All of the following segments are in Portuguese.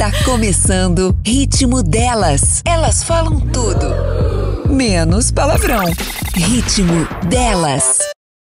Tá começando Ritmo Delas. Elas falam tudo, menos palavrão. Ritmo Delas.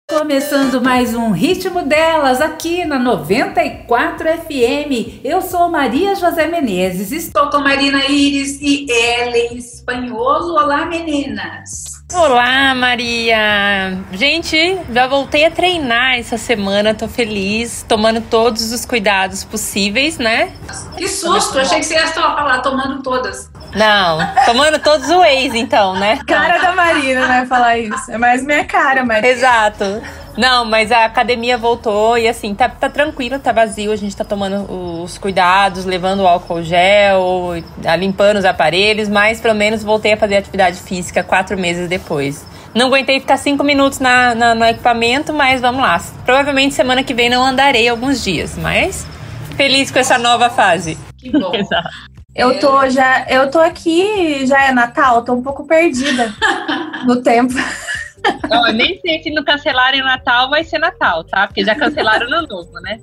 Começando mais um Ritmo Delas aqui na 94 FM. Eu sou Maria José Menezes, estou com Marina Iris e Ellen Espanholo. Olá, meninas! Olá, Maria! Gente, já voltei a treinar essa semana, tô feliz, tomando todos os cuidados possíveis, né? Que susto! Achei que você ia falar tomando todas. Não, tomando todos o ex, então, né? Cara da Marina, né? Falar isso. É mais minha cara, Marina. Exato. Não, mas a academia voltou e assim, tá, tá tranquilo, tá vazio. A gente tá tomando os cuidados, levando o álcool gel, limpando os aparelhos, mas pelo menos voltei a fazer atividade física quatro meses depois. Não aguentei ficar cinco minutos na, na, no equipamento, mas vamos lá. Provavelmente semana que vem não andarei alguns dias, mas feliz com essa nova fase. Que bom. Exato. Eu tô já, eu tô aqui, já é Natal, tô um pouco perdida no tempo. Não, eu nem sei se não cancelarem o Natal vai ser Natal, tá? Porque já cancelaram no novo, né?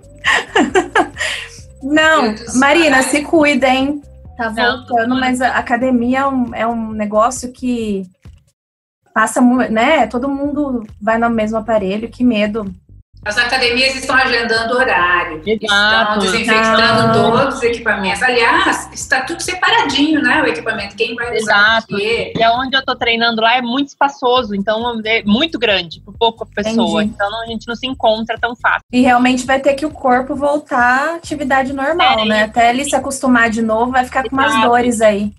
Não, Marina, se cuida, hein? Tá Não, voltando, mas a academia é um, é um negócio que passa, né? Todo mundo vai no mesmo aparelho, que medo. As academias estão agendando horário, estão Exato. desinfectando Não. todos os equipamentos. Aliás, está tudo separadinho, né? O equipamento, quem vai usar Exato. o quê? E aonde eu tô treinando lá é muito espaçoso, então é muito grande, por pouca pessoa. Entendi. Então a gente não se encontra tão fácil. E realmente vai ter que o corpo voltar à atividade normal, É, né? Até ele se acostumar de novo, vai ficar com umas Exato. dores aí.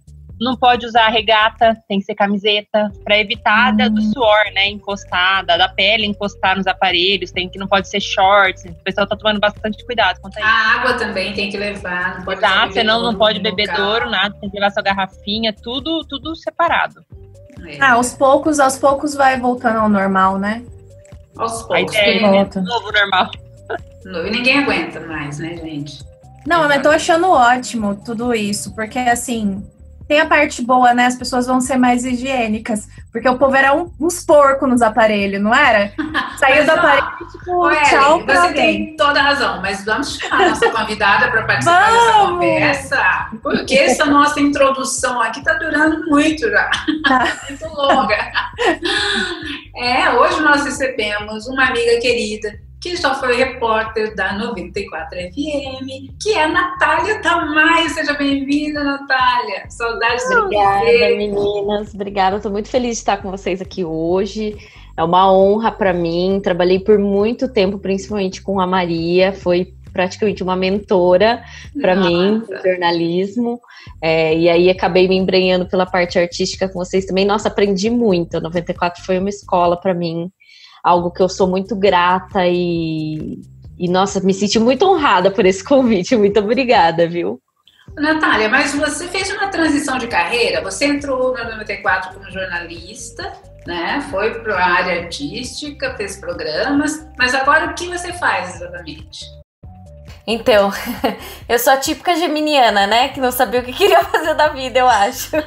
Não pode usar regata, tem que ser camiseta, pra evitar da- do suor, né? Encostar, da, pele encostar nos aparelhos, tem que não pode ser shorts. O pessoal tá tomando bastante cuidado quanto a isso. A água também tem que levar, não pode Exato, senão não pode no bebedouro, carro. nada, tem que levar sua garrafinha, tudo, tudo separado. É. Ah, aos poucos, aos poucos vai voltando ao normal, né? Aos poucos. que é volta. novo normal. E ninguém aguenta mais, né, gente? Não, mas tô achando ótimo tudo isso, porque assim, tem a parte boa, né? As pessoas vão ser mais higiênicas, porque o povo era um- uns porcos nos aparelhos, não era? Saiu do aparelho, tipo, Ellen, tchau você alguém. tem toda a razão, mas vamos chamar a nossa convidada para participar dessa conversa, porque essa nossa introdução aqui está durando muito já, Tá. muito longa. É, hoje nós recebemos uma amiga querida que já foi repórter da 94 FM, que é a Natália Tamai. Seja bem-vinda, Natália. Saudades de Obrigada, você. meninas. Obrigada. Estou muito feliz de estar com vocês aqui hoje. É uma honra para mim. Trabalhei por muito tempo, principalmente com a Maria. Foi praticamente uma mentora para mim, no jornalismo. É, e aí acabei me embrenhando pela parte artística com vocês também. Nossa, aprendi muito. A 94 foi uma escola para mim. Algo que eu sou muito grata e, e, nossa, me senti muito honrada por esse convite. Muito obrigada, viu? Natália, mas você fez uma transição de carreira, você entrou na 94 como jornalista, né? Foi para a área artística, fez programas, mas agora o que você faz exatamente? Então, eu sou a típica geminiana, né? Que não sabia o que queria fazer da vida, eu acho.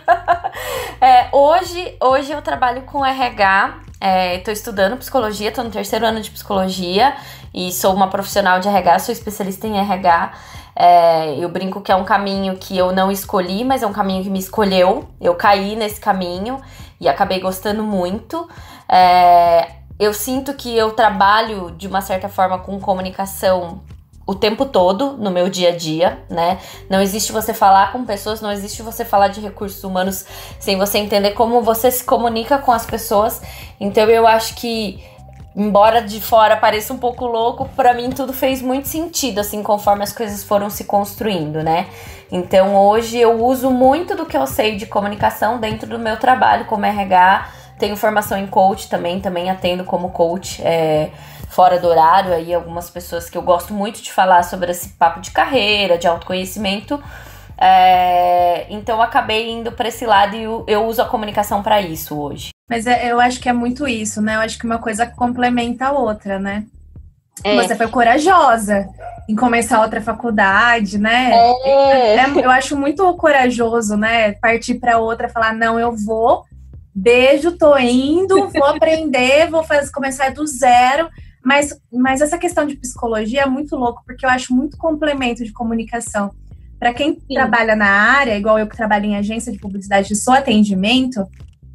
É, hoje, hoje eu trabalho com RH, estou estudando psicologia, estou no terceiro ano de psicologia e sou uma profissional de RH, sou especialista em RH. É, eu brinco que é um caminho que eu não escolhi, mas é um caminho que me escolheu. Eu caí nesse caminho e acabei gostando muito. É, eu sinto que eu trabalho de uma certa forma com comunicação o tempo todo no meu dia a dia, né? Não existe você falar com pessoas, não existe você falar de recursos humanos sem você entender como você se comunica com as pessoas. Então eu acho que embora de fora pareça um pouco louco, para mim tudo fez muito sentido assim conforme as coisas foram se construindo, né? Então hoje eu uso muito do que eu sei de comunicação dentro do meu trabalho como RH. Tenho formação em coach também, também atendo como coach. É, fora do horário, aí algumas pessoas que eu gosto muito de falar sobre esse papo de carreira, de autoconhecimento. É, então acabei indo para esse lado e eu, eu uso a comunicação para isso hoje. Mas é- eu acho que é muito isso, né? Eu acho que uma coisa complementa a outra, né? É. Você foi corajosa em começar outra faculdade, né? É. É, eu acho muito corajoso, né? Partir para outra, falar não, eu vou, beijo, tô indo, vou aprender, vou fazer, começar do zero. Mas, mas essa questão de psicologia é muito louco, porque eu acho muito complemento de comunicação. para quem Sim. trabalha na área, igual eu que trabalho em agência de publicidade de só atendimento,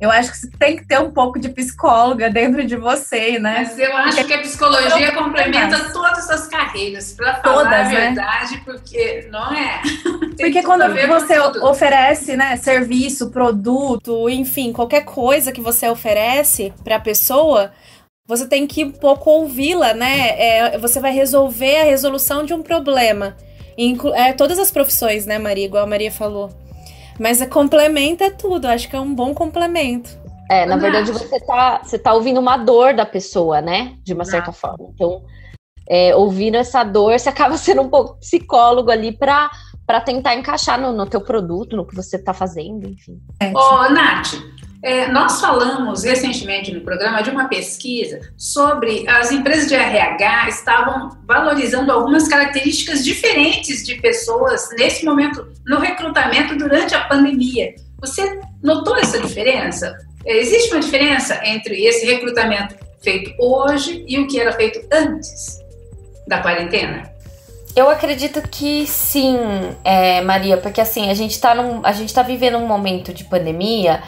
eu acho que você tem que ter um pouco de psicóloga dentro de você, né? Mas eu acho que a psicologia complementa mais. todas as carreiras, para falar todas, a né? verdade, né? porque não é. porque quando você oferece, né, serviço, produto, enfim, qualquer coisa que você oferece para a pessoa, você tem que um pouco ouvi-la, né? É, você vai resolver a resolução de um problema. Inclu é, todas as profissões, né, Maria? Igual a Maria falou. Mas é, complementa tudo, acho que é um bom complemento. É, na verdade, você tá, você tá ouvindo uma dor da pessoa, né? De uma certa forma. Então, é, ouvindo essa dor, você acaba sendo um pouco psicólogo ali para para tentar encaixar no, no teu produto, no que você está fazendo, enfim. Ô, oh, Nath, é, nós falamos recentemente no programa de uma pesquisa sobre as empresas de RH estavam valorizando algumas características diferentes de pessoas nesse momento no recrutamento durante a pandemia. Você notou essa diferença? É, existe uma diferença entre esse recrutamento feito hoje e o que era feito antes da quarentena? Eu acredito que sim, é, Maria, porque assim, a gente, tá gente tá vivendo um momento de pandemia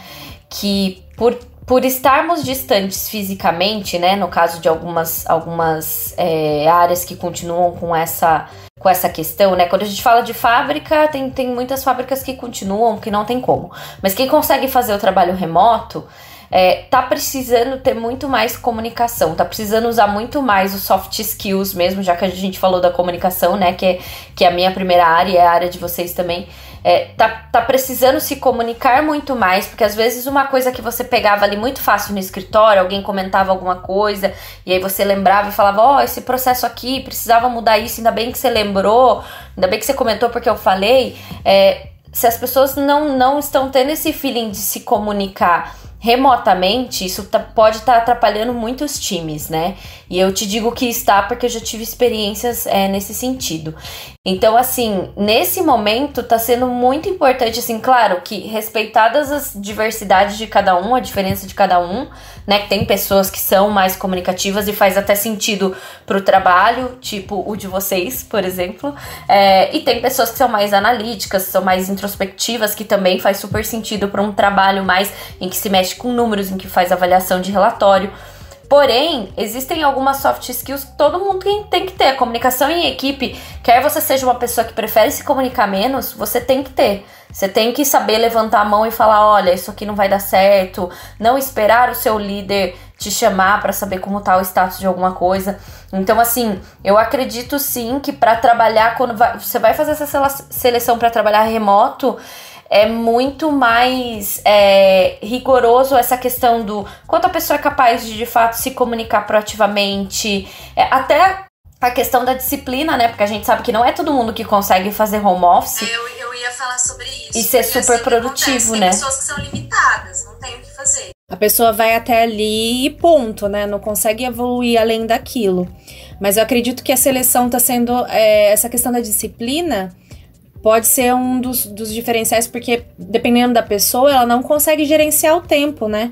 que por, por estarmos distantes fisicamente, né, no caso de algumas, algumas é, áreas que continuam com essa, com essa questão, né, quando a gente fala de fábrica, tem, tem muitas fábricas que continuam, que não tem como, mas quem consegue fazer o trabalho remoto, é, tá precisando ter muito mais comunicação, tá precisando usar muito mais os soft skills mesmo, já que a gente falou da comunicação, né, que é, que é a minha primeira área e é a área de vocês também, é, tá, tá precisando se comunicar muito mais, porque às vezes uma coisa que você pegava ali muito fácil no escritório, alguém comentava alguma coisa, e aí você lembrava e falava, ó, oh, esse processo aqui, precisava mudar isso, ainda bem que você lembrou, ainda bem que você comentou porque eu falei. É, se as pessoas não, não estão tendo esse feeling de se comunicar remotamente, isso tá, pode estar tá atrapalhando muitos times, né? E eu te digo que está porque eu já tive experiências é, nesse sentido. Então, assim, nesse momento tá sendo muito importante, assim, claro, que respeitadas as diversidades de cada um, a diferença de cada um, né? Que tem pessoas que são mais comunicativas e faz até sentido pro trabalho, tipo o de vocês, por exemplo. É, e tem pessoas que são mais analíticas, são mais introspectivas, que também faz super sentido para um trabalho mais em que se mexe com números, em que faz avaliação de relatório. Porém, existem algumas soft skills que todo mundo tem que ter. Comunicação em equipe, quer você seja uma pessoa que prefere se comunicar menos, você tem que ter. Você tem que saber levantar a mão e falar: olha, isso aqui não vai dar certo. Não esperar o seu líder te chamar para saber como tá o status de alguma coisa. Então, assim, eu acredito sim que para trabalhar, quando vai, você vai fazer essa seleção para trabalhar remoto, é muito mais é, rigoroso essa questão do quanto a pessoa é capaz de de fato se comunicar proativamente, é, até a questão da disciplina, né? Porque a gente sabe que não é todo mundo que consegue fazer home office. É, eu, eu ia falar sobre isso. E ser super assim, produtivo, né? Tem pessoas que são limitadas, não tem o que fazer. A pessoa vai até ali e ponto, né? Não consegue evoluir além daquilo. Mas eu acredito que a seleção está sendo. É, essa questão da disciplina pode ser um dos, dos diferenciais, porque dependendo da pessoa, ela não consegue gerenciar o tempo, né?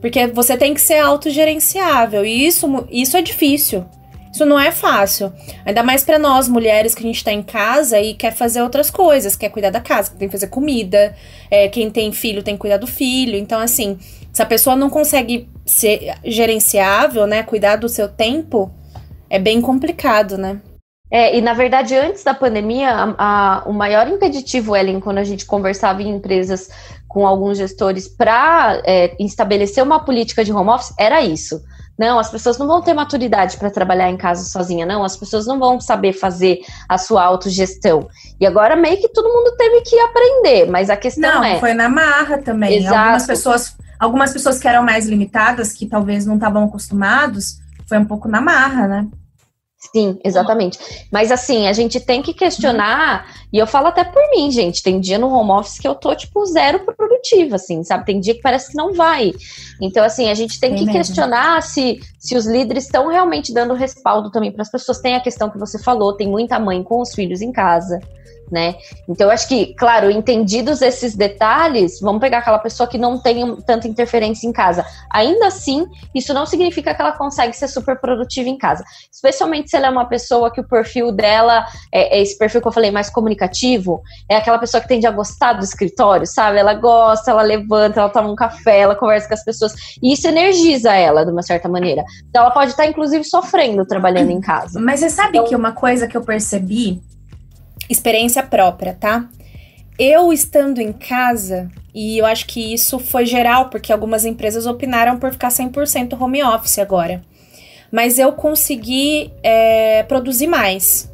Porque você tem que ser autogerenciável. E isso, isso é difícil. Isso não é fácil. Ainda mais para nós, mulheres, que a gente tá em casa e quer fazer outras coisas, quer cuidar da casa, tem que fazer comida. É, quem tem filho tem que cuidar do filho. Então, assim, se a pessoa não consegue ser gerenciável, né? Cuidar do seu tempo, é bem complicado, né? É, e na verdade, antes da pandemia, a, a, o maior impeditivo, Ellen, quando a gente conversava em empresas com alguns gestores para é, estabelecer uma política de home office, era isso. Não, as pessoas não vão ter maturidade para trabalhar em casa sozinha, não. As pessoas não vão saber fazer a sua autogestão. E agora meio que todo mundo teve que aprender, mas a questão não, é. Foi na marra também. Exato. Algumas pessoas, algumas pessoas que eram mais limitadas, que talvez não estavam acostumados, foi um pouco na marra, né? Sim, exatamente. Mas assim, a gente tem que questionar, e eu falo até por mim, gente, tem dia no home office que eu tô, tipo, zero produtiva, assim, sabe? Tem dia que parece que não vai. Então, assim, a gente tem, tem que mesmo. questionar se, se os líderes estão realmente dando respaldo também para as pessoas. Tem a questão que você falou, tem muita mãe com os filhos em casa. Né? Então, eu acho que, claro, entendidos esses detalhes, vamos pegar aquela pessoa que não tem tanta interferência em casa. Ainda assim, isso não significa que ela consegue ser super produtiva em casa. Especialmente se ela é uma pessoa que o perfil dela é, é esse perfil que eu falei, mais comunicativo, é aquela pessoa que tende a gostar do escritório, sabe? Ela gosta, ela levanta, ela toma um café, ela conversa com as pessoas, e isso energiza ela de uma certa maneira. Então, ela pode estar, inclusive, sofrendo trabalhando em casa. Mas você sabe Então- que uma coisa que eu percebi, experiência própria, tá? Eu estando em casa, e eu acho que isso foi geral, porque algumas empresas opinaram por ficar 100% home office agora. Mas eu consegui é, produzir mais.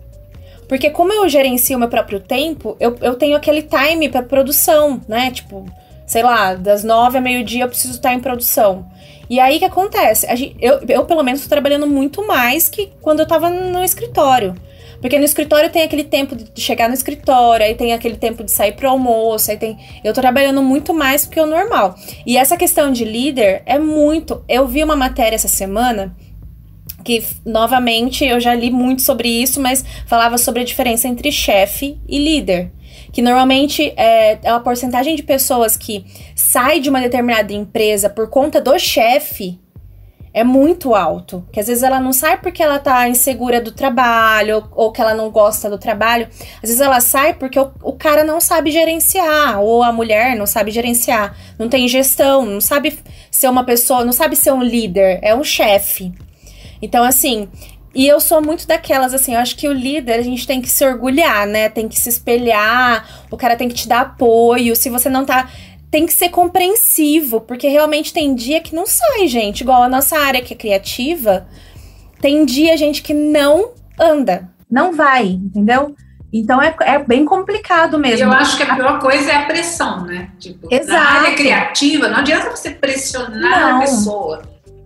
Porque como eu gerencio meu próprio tempo, eu, eu tenho aquele time para produção, né? Tipo, sei lá, das nove a meio-dia eu preciso estar em produção. E aí o que acontece? Gente- eu, eu, pelo menos, tô trabalhando muito mais que quando eu tava no escritório. Porque no escritório tem aquele tempo de chegar no escritório, aí tem aquele tempo de sair pro almoço, aí tem. Eu tô trabalhando muito mais do que o normal. E essa questão de líder é muito. Eu vi uma matéria essa semana que, novamente, eu já li muito sobre isso, mas falava sobre a diferença entre chefe e líder. Que normalmente é, é uma porcentagem de pessoas que sai de uma determinada empresa por conta do chefe é muito alto. Que às vezes ela não sai porque ela tá insegura do trabalho ou, que ela não gosta do trabalho. Às vezes ela sai porque o, o cara não sabe gerenciar ou a mulher não sabe gerenciar, não tem gestão, não sabe ser uma pessoa, não sabe ser um líder, é um chefe. Então, assim, e eu sou muito daquelas, assim, eu acho que o líder a gente tem que se orgulhar, né? Tem que se espelhar, o cara tem que te dar apoio. Se você não tá. Tem que ser compreensivo, porque realmente tem dia que não sai, gente. Igual a nossa área que é criativa, tem dia, gente, que não anda. Não vai, entendeu? Então é, é bem complicado mesmo. Eu acho que a pior coisa é a pressão, né? Tipo, Exato. na área criativa, não adianta você pressionar Não. a pessoa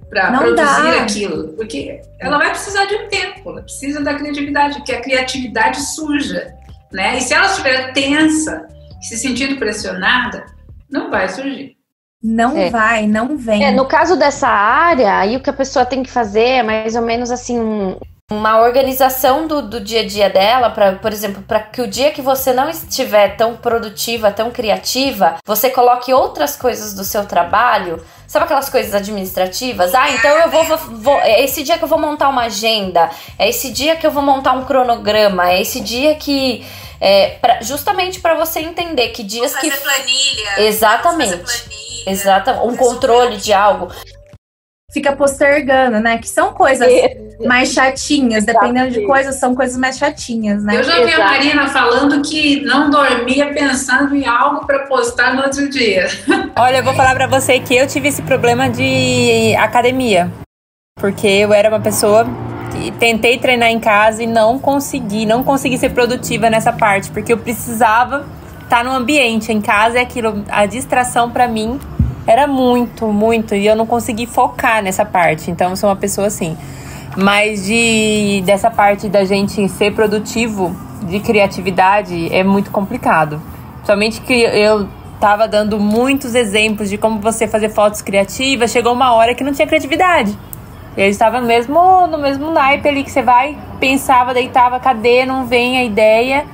para produzir dá. aquilo, porque ela vai precisar de um tempo, ela precisa da criatividade, porque a criatividade suja, né? E se ela estiver tensa, se sentindo pressionada, não vai surgir. Não É. vai, não vem. É, no caso dessa área, aí o que a pessoa tem que fazer é mais ou menos assim, um- Uma organização do, do dia a dia dela, pra, por exemplo, para que o dia que você não estiver tão produtiva, tão criativa, você coloque outras coisas do seu trabalho. Sabe aquelas coisas administrativas? Ah, então eu vou, vou, vou- É esse dia que eu vou montar uma agenda. É esse dia que eu vou montar um cronograma. É esse dia que. É, pra- justamente para você entender que dias fazer que. planilha. Exatamente. Fazer planilha. Exatamente. Um fazer controle de algo. Fica postergando, né? Que são coisas mais chatinhas. Dependendo de Exatamente. coisas, são coisas mais chatinhas, né? Eu já vi a. Marina falando que não dormia pensando em algo para postar no outro dia. Olha, eu vou falar pra você que eu tive esse problema de academia. Porque eu era uma pessoa tentei treinar em casa e não consegui, não consegui ser produtiva nessa parte, porque eu precisava estar no ambiente. Em casa é aquilo, a distração pra mim era muito, muito, e eu não consegui focar nessa parte. Então eu sou uma pessoa assim. Mas de dessa parte da gente ser produtivo, de criatividade, é muito complicado. Somente que eu tava dando muitos exemplos de como você fazer fotos criativas, chegou uma hora que não tinha criatividade. E aí estava mesmo no mesmo naipe ali que você vai, pensava, deitava, cadê? Não vem a ideia.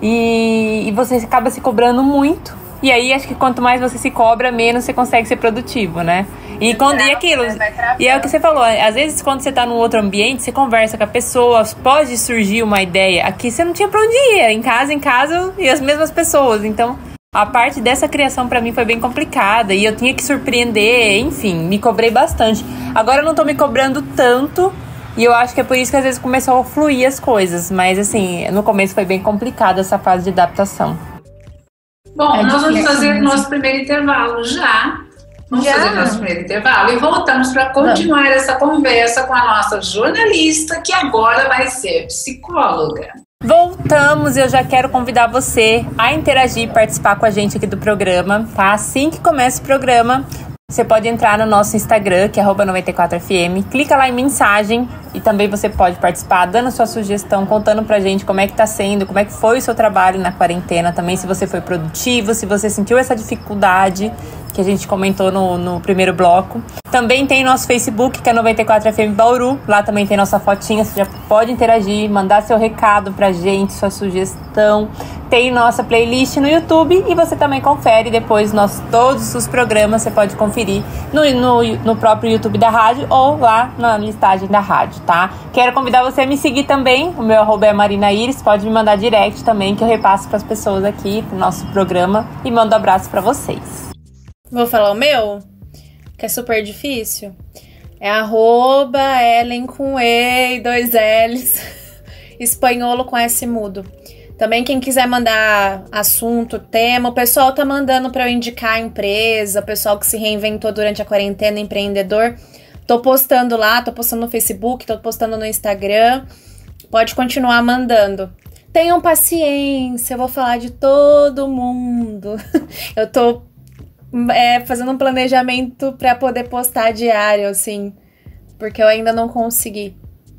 E, e você acaba se cobrando muito. E aí acho que quanto mais você se cobra, menos você consegue ser produtivo, né? E, quando, e aquilo. E é o que você falou, às vezes quando você tá num outro ambiente, você conversa com a pessoa, pode surgir uma ideia. Aqui você não tinha pra onde ir. Em casa, em casa, e as mesmas pessoas. Então, a parte dessa criação pra mim foi bem complicada. E eu tinha que surpreender, enfim, me cobrei bastante. Agora eu não tô me cobrando tanto. E eu acho que é por isso que às vezes começou a fluir as coisas. Mas assim, no começo foi bem complicado essa fase de adaptação. Bom, É nós vamos fazer mesmo. nosso primeiro intervalo já. Vamos Já? fazer nosso primeiro intervalo e voltamos para continuar essa conversa com a nossa jornalista, que agora vai ser psicóloga. Voltamos e eu já quero convidar você a interagir e participar com a gente aqui do programa, tá? Assim que começa o programa, você pode entrar no nosso Instagram, que é 94fm, clica lá em mensagem e também você pode participar dando sua sugestão, contando pra gente como é que tá sendo, como é que foi o seu trabalho na quarentena, também se você foi produtivo, se você sentiu essa dificuldade que a gente comentou no, no primeiro bloco. Também tem nosso Facebook, que é 94FM Bauru. Lá também tem nossa fotinha, você já pode interagir, mandar seu recado pra gente, sua sugestão. tem nossa playlist no YouTube e você também confere depois nós, todos os programas, você pode conferir no, no, no próprio YouTube da rádio ou lá na listagem da rádio, tá? Quero convidar você a me seguir também, o meu arroba é Marina Iris, pode me mandar direct também que eu repasso para as pessoas aqui do nosso programa e mando um abraço para vocês. Vou falar o meu, que é super difícil. É arroba Ellen com E e dois L's, espanholo com S mudo. Também quem quiser mandar assunto, tema, o pessoal tá mandando para eu indicar a empresa, o pessoal que se reinventou durante a quarentena, empreendedor. Tô postando lá, tô postando no Facebook, tô postando no Instagram. Pode continuar mandando. Tenham paciência, eu vou falar de todo mundo. Eu tô é, fazendo um planejamento para poder postar diário, assim, porque eu ainda não consegui.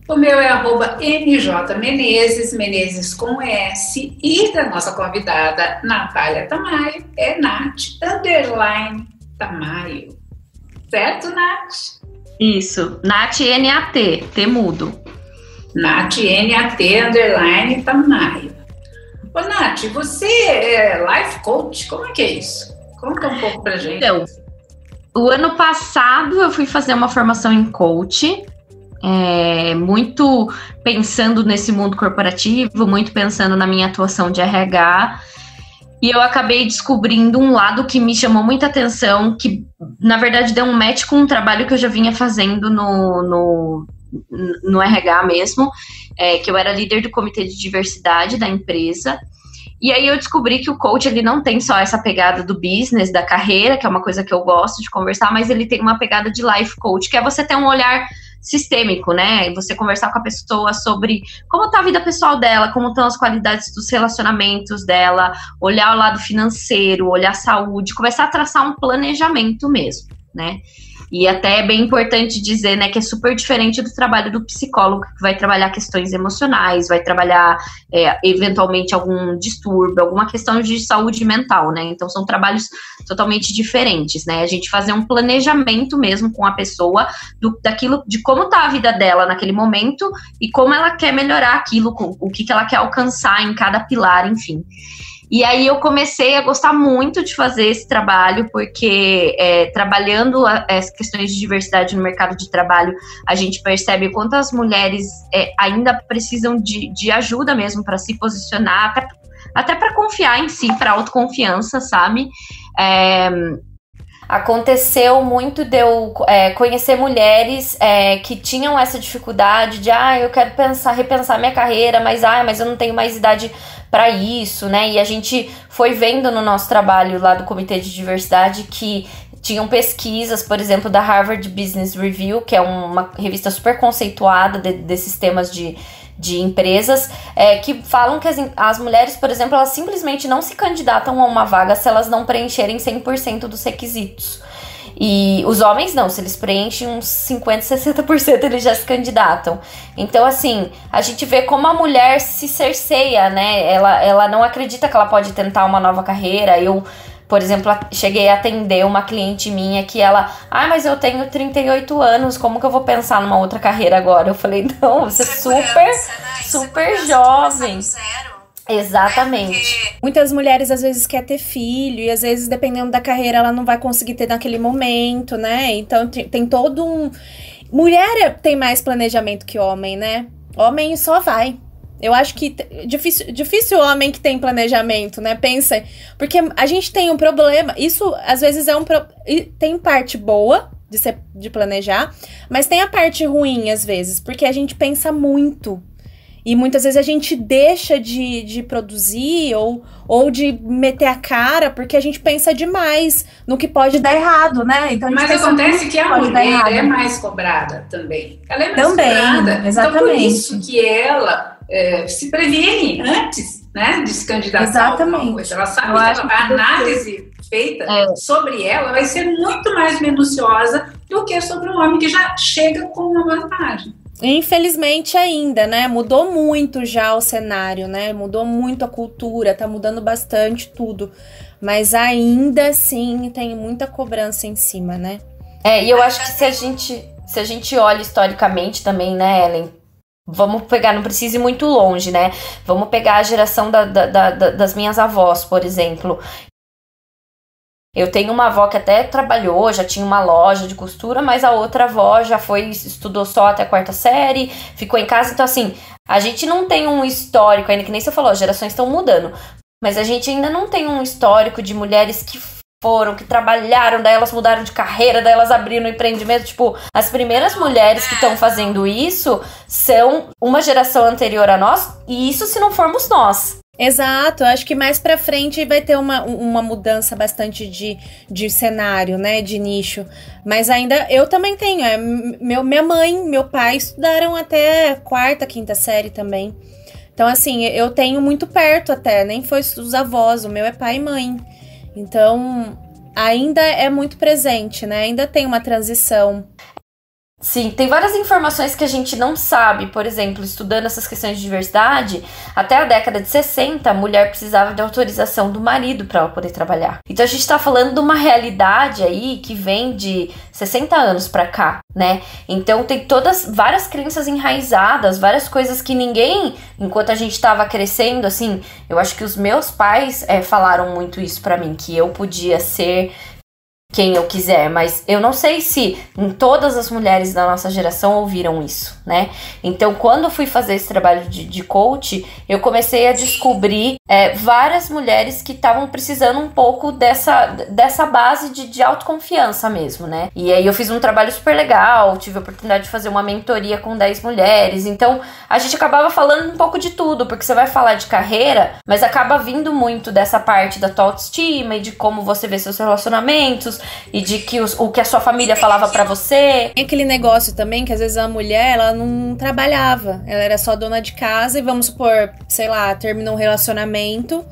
O meu é arroba MJ Menezes, Menezes com S, e da nossa convidada Natália Tamayo é Nath Underline Tamayo. Certo, Nath? Isso, Nath N-A-T, T mudo. Nath N-A-T Underline Tamayo. Ô, Nath, você é life coach? Como é que é isso? Conta um pouco pra gente. Então, o ano passado eu fui fazer uma formação em coach é, muito pensando nesse mundo corporativo, muito pensando na minha atuação de RH. E eu acabei descobrindo um lado que me chamou muita atenção, que na verdade deu um match com um trabalho que eu já vinha fazendo no, no, no RH mesmo, é, que eu era líder do comitê de diversidade da empresa. E aí eu descobri que o coach ele não tem só essa pegada do business, da carreira, que é uma coisa que eu gosto de conversar, mas ele tem uma pegada de life coach, que é você ter um olhar sistêmico, né? Você conversar com a pessoa sobre como está a vida pessoal dela, como estão as qualidades dos relacionamentos dela, olhar o lado financeiro, olhar a saúde, começar a traçar um planejamento mesmo, né? E até é bem importante dizer, né, que é super diferente do trabalho do psicólogo, que vai trabalhar questões emocionais, vai trabalhar é, eventualmente algum distúrbio, alguma questão de saúde mental, né? Então são trabalhos totalmente diferentes, né? A gente fazer um planejamento mesmo com a pessoa do, daquilo, de como tá a vida dela naquele momento e como ela quer melhorar aquilo, o que, que ela quer alcançar em cada pilar, enfim. E aí eu comecei a gostar muito de fazer esse trabalho, porque é, trabalhando as questões de diversidade no mercado de trabalho, a gente percebe quanto as mulheres é, ainda precisam de, de ajuda mesmo para se posicionar, até, até para confiar em si, para autoconfiança, sabe? É, aconteceu muito de eu é, conhecer mulheres é, que tinham essa dificuldade de ah, eu quero pensar, repensar minha carreira, mas ah, mas eu não tenho mais idade para isso, né? E a gente foi vendo no nosso trabalho lá do Comitê de Diversidade que tinham pesquisas, por exemplo, da Harvard Business Review, que é uma revista super conceituada de, desses temas de de empresas é, que falam que as, as mulheres, por exemplo, elas simplesmente não se candidatam a uma vaga se elas não preencherem 100% dos requisitos. E os homens não, se eles preenchem uns 50, 60%, eles já se candidatam. Então, assim, a gente vê como a mulher se cerceia, né? Ela, ela não acredita que ela pode tentar uma nova carreira. Eu por exemplo, cheguei a atender uma cliente minha que ela, ah, mas eu tenho 38 anos, como que eu vou pensar numa outra carreira agora? Eu falei, não, você é super, super jovem. Exatamente. Muitas mulheres às vezes quer ter filho e às vezes dependendo da carreira ela não vai conseguir ter naquele momento, né? Então tem todo um mulher tem mais planejamento que homem, né? Homem só vai. Eu acho que difícil, difícil o homem que tem planejamento, né? Pensa, porque a gente tem um problema. Isso às vezes é um pro, tem parte boa de ser, de planejar, mas tem a parte ruim às vezes, porque a gente pensa muito. E muitas vezes a gente deixa de, de produzir ou, ou de meter a cara porque a gente pensa demais no que pode dar errado, né? Então, Mas acontece que a mulher é mais cobrada também. Ela é mais também, cobrada. Exatamente. Então, por isso que ela é, se previne antes né, de se candidatar Exatamente. coisa. Ela sabe que a análise feita é. sobre ela vai ser muito mais minuciosa do que sobre um homem que já chega com uma vantagem. Infelizmente ainda, né? Mudou muito já o cenário, né? Mudou muito a cultura, tá mudando bastante tudo. Mas ainda assim tem muita cobrança em cima, né? É, e eu acho que se a gente, se a gente olha historicamente também, né, Ellen, Vamos pegar, não precisa ir muito longe, né? Vamos pegar a geração da, da, da, das minhas avós, por exemplo. Eu tenho uma avó que até trabalhou, já tinha uma loja de costura, mas a outra avó já foi, estudou só até a quarta série, ficou em casa. Então, assim, a gente não tem um histórico ainda, que nem você falou, as gerações estão mudando. Mas a gente ainda não tem um histórico de mulheres que foram, que trabalharam, daí elas mudaram de carreira, daí elas abriram um empreendimento. Tipo, as primeiras mulheres que estão fazendo isso são uma geração anterior a nós, e isso se não formos nós. Exato, acho que mais pra frente vai ter uma, uma mudança bastante de, de cenário, né, de nicho. Mas ainda, eu também tenho, é, meu, minha mãe, meu pai estudaram até quarta, quinta série também. Então, assim, eu tenho muito perto até, nem foi os avós, o meu é pai e mãe. Então, ainda é muito presente, né? Ainda tem uma transição. Sim, tem várias informações que a gente não sabe. Por exemplo, estudando essas questões de diversidade, até a década de 60, a mulher precisava de autorização do marido para ela poder trabalhar. Então a gente está falando de uma realidade aí que vem de 60 anos para cá, né? Então tem todas várias crenças enraizadas, várias coisas que ninguém, enquanto a gente estava crescendo, assim, eu acho que os meus pais é, falaram muito isso para mim, que eu podia ser quem eu quiser, mas eu não sei se em todas as mulheres da nossa geração ouviram isso, né? Então, quando eu fui fazer esse trabalho de, de coach, eu comecei a descobrir é, várias mulheres que estavam precisando um pouco dessa, dessa base de, de autoconfiança mesmo, né? E aí eu fiz um trabalho super legal, tive a oportunidade de fazer uma mentoria com 10 mulheres, então a gente acabava falando um pouco de tudo, porque você vai falar de carreira, mas acaba vindo muito dessa parte da tua autoestima e de como você vê seus relacionamentos, e de que os, o que a sua família falava para você. Tem aquele negócio também que às vezes a mulher ela não trabalhava, ela era só dona de casa e vamos supor, sei lá, terminou um relacionamento.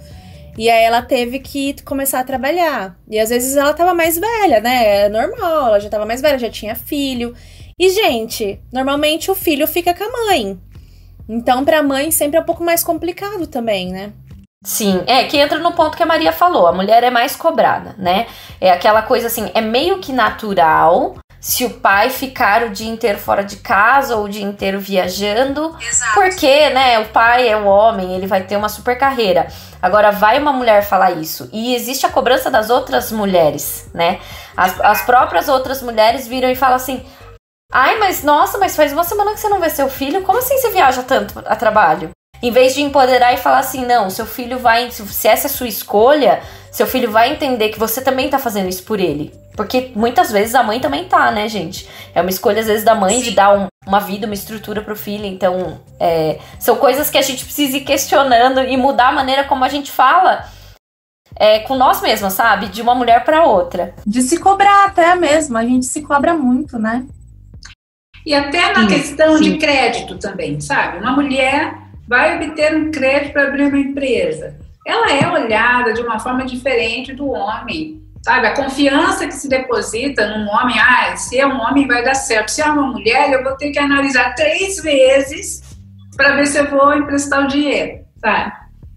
E aí ela teve que começar a trabalhar. E às vezes ela tava mais velha, né? É normal, ela já tava mais velha, já tinha filho. E, gente, normalmente o filho fica com a mãe. Então, pra mãe sempre é um pouco mais complicado também, né? Sim, é que entra no ponto que a Maria falou, a mulher é mais cobrada, né? É aquela coisa assim, é meio que natural se o pai ficar o dia inteiro fora de casa ou o dia inteiro viajando, Exato. porque, né, o pai é o homem, ele vai ter uma super carreira. Agora vai uma mulher falar isso e existe a cobrança das outras mulheres, né? As, as próprias outras mulheres viram e falam assim: Ai, mas nossa, mas faz uma semana que você não vê seu filho, como assim você viaja tanto a trabalho? Em vez de empoderar e falar assim, não, seu filho vai. Se essa é a sua escolha, seu filho vai entender que você também tá fazendo isso por ele. Porque muitas vezes a mãe também tá, né, gente? É uma escolha, às vezes, da mãe Sim. de dar um, uma vida, uma estrutura pro filho. Então, é, são coisas que a gente precisa ir questionando e mudar a maneira como a gente fala. É, com nós mesmos, sabe? De uma mulher para outra. De se cobrar até mesmo. A gente se cobra muito, né? E até na sim, questão sim. de crédito também, sabe? Uma mulher vai obter um crédito para abrir uma empresa. Ela é olhada de uma forma diferente do homem, sabe? A confiança que se deposita num homem, ah, se é um homem vai dar certo, se é uma mulher, eu vou ter que analisar três vezes para ver se eu vou emprestar o dinheiro, sabe?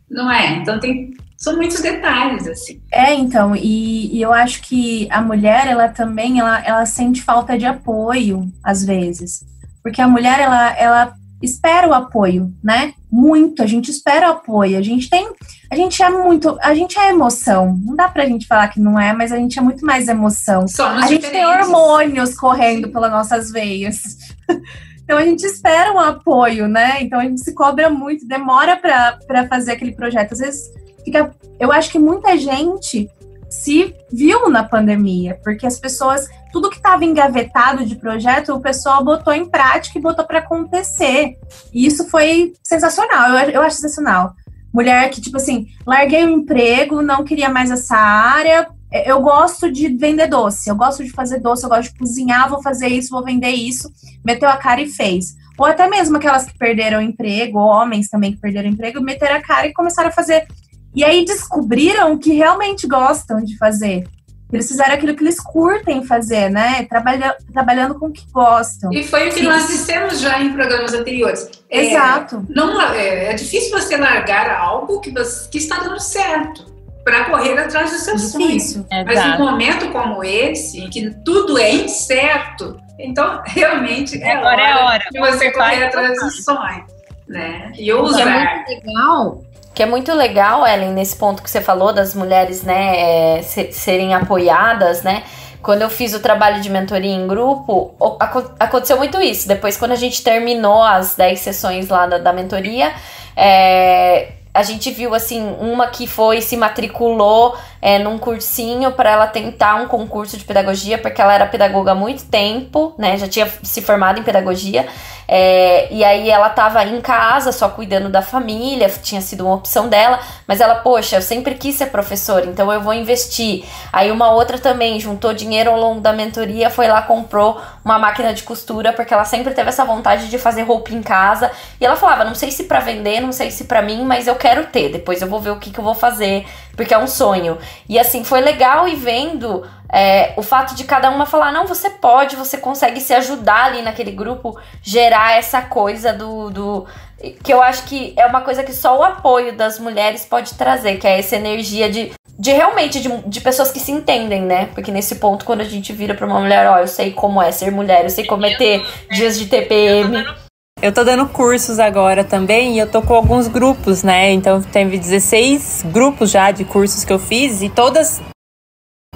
Não é? Então tem são muitos detalhes assim. É, então, e, e, eu acho que a mulher, ela também, ela, ela sente falta de apoio às vezes, porque a mulher, ela, ela espera o apoio, né? Muito, a gente espera o apoio. A gente tem, a gente é muito, a gente é emoção. Não dá pra gente falar que não é, mas a gente é muito mais emoção. Somos a gente tem hormônios correndo pelas nossas veias. Então a gente espera um apoio, né? Então a gente se cobra muito, demora para fazer aquele projeto. Às vezes fica. Eu acho que muita gente se viu na pandemia, porque as pessoas tudo que estava engavetado de projeto, o pessoal botou em prática e botou para acontecer. E isso foi sensacional, eu, eu acho sensacional. Mulher que, tipo assim, larguei o emprego, não queria mais essa área. É, eu gosto de vender doce, eu gosto de fazer doce, eu gosto de cozinhar, vou fazer isso, vou vender isso. Meteu a cara e fez. Ou até mesmo aquelas que perderam emprego, homens também que perderam emprego, meteram a cara e começaram a fazer. E aí descobriram que realmente gostam de fazer. Eles fizeram aquilo que eles curtem fazer, né? Trabalha, trabalhando com o que gostam. E foi o que Sim. nós dissemos já em programas anteriores. É, Exato. É, não, é, é, difícil você largar algo que, você, que está dando certo para correr atrás do seu sonho. É Mas num momento como esse, em que tudo é incerto, Então, realmente, é Agora hora, é a hora. de você correr atrás dos sonhos, né? E Que é ousar. muito legal. Que é muito legal, Ellen, nesse ponto que você falou das mulheres, né, é, se- serem apoiadas, né? Quando eu fiz o trabalho de mentoria em grupo, aconteceu muito isso. Depois, quando a gente terminou as 10 sessões lá da, da mentoria, é, a gente viu, assim, uma que foi, se matriculou é, num cursinho para ela tentar um concurso de pedagogia, porque ela era pedagoga há muito tempo, né? Já tinha se formado em pedagogia. É, e aí ela tava em casa, só cuidando da família, tinha sido uma opção dela, mas ela, poxa, eu sempre quis ser professora, então eu vou investir. Aí uma outra também juntou dinheiro ao longo da mentoria, foi lá, comprou uma máquina de costura, porque ela sempre teve essa vontade de fazer roupa em casa. E ela falava, não sei se pra vender, não sei se pra mim, mas eu quero ter, depois eu vou ver o que, que eu vou fazer, porque é um sonho. E assim, foi legal e vendo é, o fato de cada uma falar, não, você pode, você consegue se ajudar ali naquele grupo, gerar essa coisa do, do. Que eu acho que é uma coisa que só o apoio das mulheres pode trazer, que é essa energia de. De realmente, de, de pessoas que se entendem, né? Porque nesse ponto, quando a gente vira pra uma mulher, ó, eu sei como é ser mulher, eu sei como é ter dias de TPM. Eu tô dando cursos agora também e eu tô com alguns grupos, né? Então teve 16 grupos já de cursos que eu fiz e todas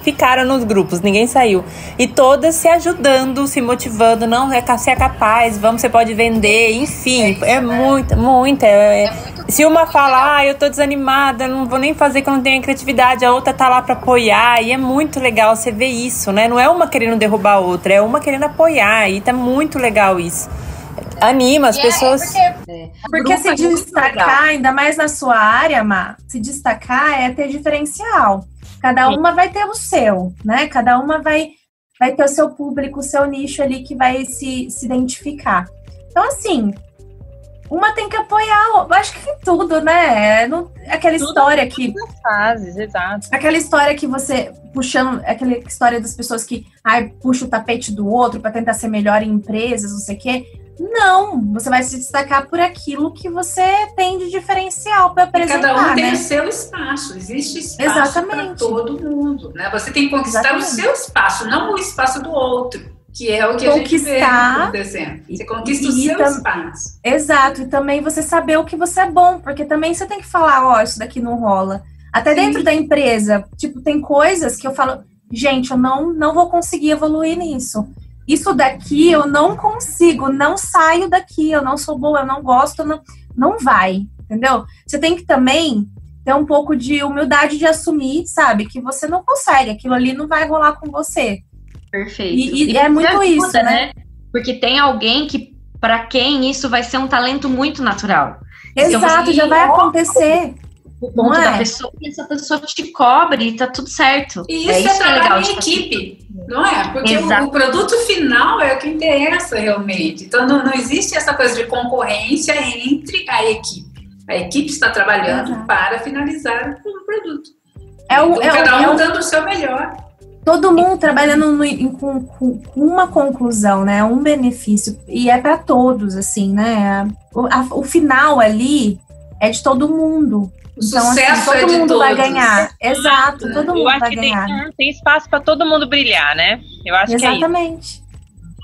ficaram nos grupos, ninguém saiu. E todas se ajudando, se motivando, não, é, você é capaz, vamos, você pode vender, enfim, é, muito, muito. É, é- se uma fala, ah, eu tô desanimada, não vou nem fazer que eu não tenho criatividade, a outra tá lá pra apoiar, e é muito legal você ver isso, né? Não é uma querendo derrubar a outra, é uma querendo apoiar, e tá muito legal isso. Anima as pessoas. Porque Grupo se é destacar, legal. ainda mais na sua área, Má, se destacar é ter diferencial. Cada uma vai ter o seu, né? Cada uma vai, vai ter o seu público, o seu nicho ali que vai se, se identificar. Então, assim, uma tem que apoiar, eu acho que tudo, né? É não- aquela Tudo. história que fases, exato. Aquela história que você puxando, aquela história das pessoas que ai, puxa o tapete do outro para tentar ser melhor em empresas, não sei o quê. Não, você vai se destacar por aquilo que você tem de diferencial para E apresentar, cada um tem né? o seu espaço, existe espaço para todo mundo, né? Você tem que conquistar Exatamente. o seu espaço, não o espaço do outro, que é o que a gente vê Conquistar. acontecendo. Você conquista o E seu tam- espaço. Exato, e também você saber o que você é bom, porque também você tem que falar, ó, isso daqui não rola. Até Sim. dentro da empresa, tipo, tem coisas que eu falo, gente, eu não, não vou conseguir evoluir nisso. Isso daqui eu não consigo, não saio daqui, eu não sou boa, eu não gosto, não, não vai, entendeu? Você tem que também ter um pouco de humildade de assumir, sabe, que você não consegue, aquilo ali não vai rolar com você. Perfeito. E- e é muito ajuda, isso, né? Porque tem alguém que, pra quem isso vai ser um talento muito natural. Então, Exato, já vai acontecer. O ponto Não é? da pessoa e essa pessoa te cobre e tá tudo certo. E é isso é, isso que é legal fazer. equipe, não é? Porque o, Exato. o produto final é o que interessa realmente. Então não, não existe essa coisa de concorrência entre a equipe. A equipe está trabalhando Exato. para finalizar o produto. É o, Então, é o- cada é um o- dando o seu melhor. todo mundo trabalhando no- em- com, com- com uma conclusão, né? Um benefício. E é para todos, assim, né? O, a- o final ali é de todo mundo. O Então, sucesso assim, todo é mundo todos. vai ganhar. Exato, todo Eu mundo acho vai que tem, ganhar. tem espaço pra todo mundo brilhar, né? Eu acho que é isso. Exatamente.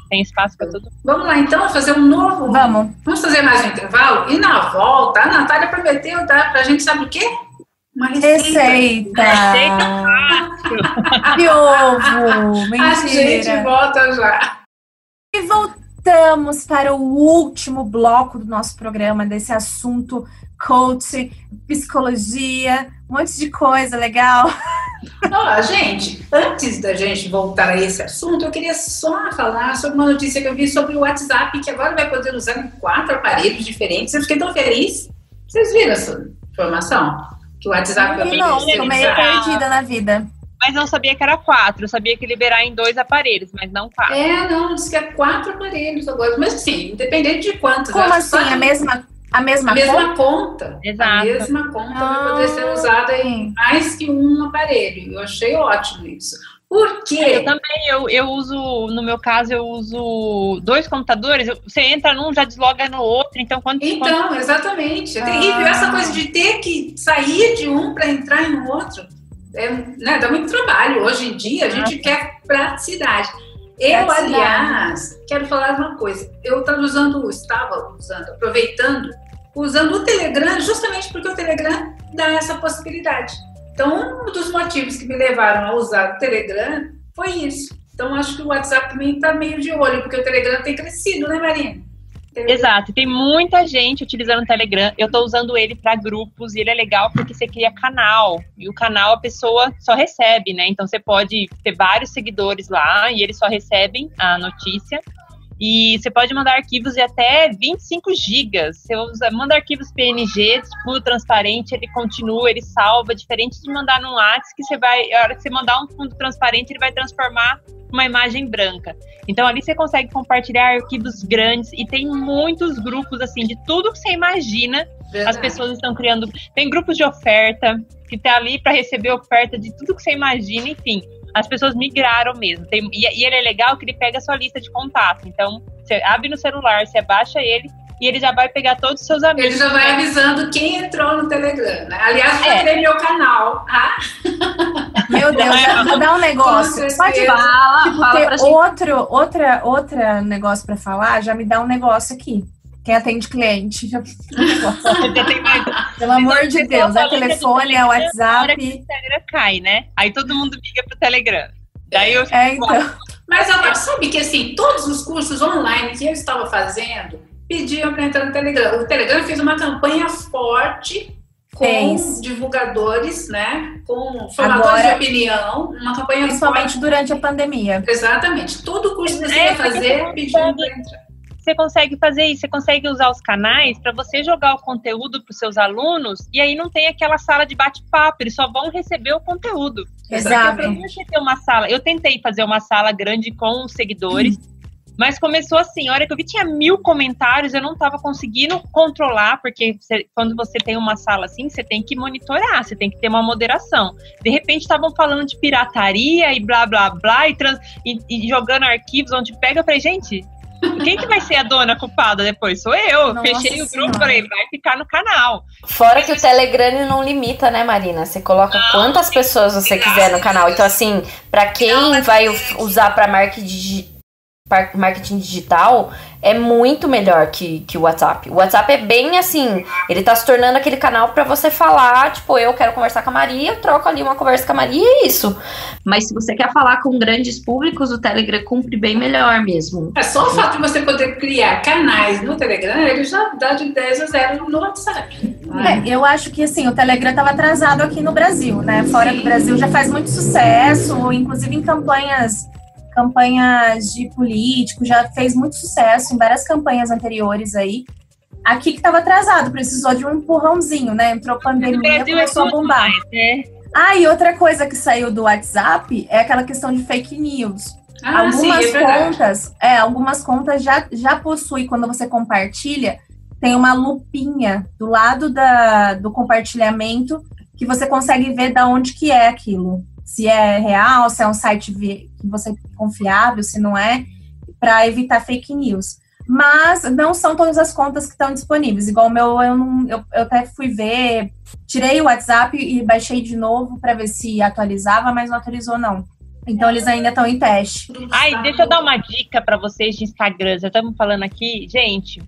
Tem espaço pra todo mundo. Vamos lá, então, fazer um novo. Vamos. Vamos fazer mais um intervalo? E na volta, a Natália prometeu dar pra gente, sabe o quê? Uma receita. Receita. Receita De ovo. A gente Mentira. volta já. E voltamos para o último bloco do nosso programa, desse assunto coach, psicologia, um monte de coisa legal. Ó, gente, antes da gente voltar a esse assunto, eu queria só falar sobre uma notícia que eu vi sobre o WhatsApp, que agora vai poder usar em quatro aparelhos diferentes. Eu fiquei tão feliz. Vocês viram essa informação? Que o WhatsApp vai poder não, ser tô meio perdida na vida. Mas não sabia que era quatro. Eu sabia que liberar em dois aparelhos, mas não quatro. É, não, diz que é quatro aparelhos agora. Mas assim, independente de quantos. Como assim? só A mesma, a mesma, a conta? mesma conta. Exato. A mesma conta vai poder ser Ah. usada em mais que um aparelho. Eu achei ótimo isso. Por Eu quê? também, eu, eu uso, no meu caso, eu uso dois computadores. eu- Você entra num, já desloga no outro. Então, quando, quando Então, exatamente. É terrível Ah. essa coisa de ter que sair de um para entrar em outro. É, né, dá muito trabalho. Hoje em dia, a gente quer praticidade. Eu, Praticidade. aliás, quero falar uma coisa. Eu estava usando, estava usando, aproveitando, usando o Telegram justamente porque o Telegram dá essa possibilidade. Então, um dos motivos que me levaram a usar o Telegram foi isso. Então, acho que o WhatsApp também está meio de olho, porque o Telegram tem crescido, né, Marina? Telegram- Exato, tem muita gente utilizando o Telegram. Eu tô usando ele para grupos e ele é legal porque você cria canal. E o canal a pessoa só recebe, né? Então você pode ter vários seguidores lá e eles só recebem a notícia. E você pode mandar arquivos de até 25 gigas. Você usa, manda arquivos PNG, fundo transparente, ele continua, ele salva, diferente de mandar no WhatsApp, que você vai, a hora que você mandar um fundo transparente, ele vai transformar uma imagem branca. Então ali você consegue compartilhar arquivos grandes e tem muitos grupos assim de tudo que você imagina. As Verdade. pessoas estão criando, tem grupos de oferta que tá ali para receber oferta de tudo que você imagina, enfim. As pessoas migraram mesmo. Tem- e, e ele é legal que ele pega a sua lista de contato. Então, você abre no celular, você baixa ele e ele já vai pegar todos os seus amigos. Ele já vai avisando quem entrou no Telegram, né? Aliás, É. meu canal. Ah, Meu Deus, é vou dar um negócio. Pode Fala, tipo, fala pra ter gente. outro, outra, outra negócio pra falar, já me dá um negócio aqui. Quem atende cliente. Já... Você tem mais- Pelo amor de você Deus, é é telefone, é WhatsApp. o Telegram cai, né? Aí todo mundo migra pro Telegram. Daí eu É, então. Mas Ana, sabe que assim, todos os cursos online que eu estava fazendo pediam para entrar no Telegram. O Telegram fez uma campanha forte com Fez. divulgadores, né? Com formadores Agora- de opinião, uma campanha Principalmente durante a pandemia. forte. Exatamente. Todo curso que você É, ia porque fazer consegue- para entrar. Você consegue fazer isso, você consegue usar os canais para você jogar o conteúdo para os seus alunos e aí não tem aquela sala de bate-papo, eles só vão receber o conteúdo. Exato. Pra você ter uma sala, eu tentei fazer uma sala grande com os seguidores, mas começou assim, a hora que eu vi tinha mil comentários, eu não estava conseguindo controlar, porque você- quando você tem uma sala assim, você tem que monitorar, você tem que ter uma moderação. De repente estavam falando de pirataria e blá blá blá e, trans- e- e jogando arquivos onde pega, eu falei, gente, quem que vai ser a dona culpada depois? Sou eu. Nossa Fechei o grupo, Senhora. falei, vai ficar no canal. Fora que o Telegram não limita, né, Marina? Você coloca quantas pessoas você quiser no canal. Então, assim, pra quem vai usar pra marketing, marketing digital, é muito melhor que, que o WhatsApp. O WhatsApp é bem assim, ele tá se tornando aquele canal pra você falar, tipo, eu quero conversar com a Maria, eu troco ali uma conversa com a Maria e é isso. Mas se você quer falar com grandes públicos, o Telegram cumpre bem melhor mesmo. É só o fato de você poder criar canais no Telegram, ele já dá de 10 a 0 no WhatsApp. é? Eu acho que assim, o Telegram estava atrasado aqui no Brasil, né? Fora do Brasil já faz muito sucesso, inclusive em campanhas campanhas de político, já fez muito sucesso em várias campanhas anteriores aí. Aqui que estava atrasado, precisou de um empurrãozinho, né? Entrou pandemia, Brasil é começou a tudo bombar. mais, né? Ah, e outra coisa que saiu do WhatsApp é aquela questão de fake news. Ah, sim, algumas é verdade. contas, é, algumas contas já, já possui quando você compartilha, tem uma lupinha do lado da, do compartilhamento que você consegue ver da onde que é aquilo. Se é real, se é um site que você é confiável, se não é, para evitar fake news. Mas não são todas as contas que estão disponíveis. Igual o meu, eu, não, eu, eu até fui ver, tirei o WhatsApp e baixei de novo para ver se atualizava, mas não atualizou não. Então eles ainda estão em teste. Ai, deixa eu dar uma dica para vocês de Instagram. Já estamos falando aqui, gente.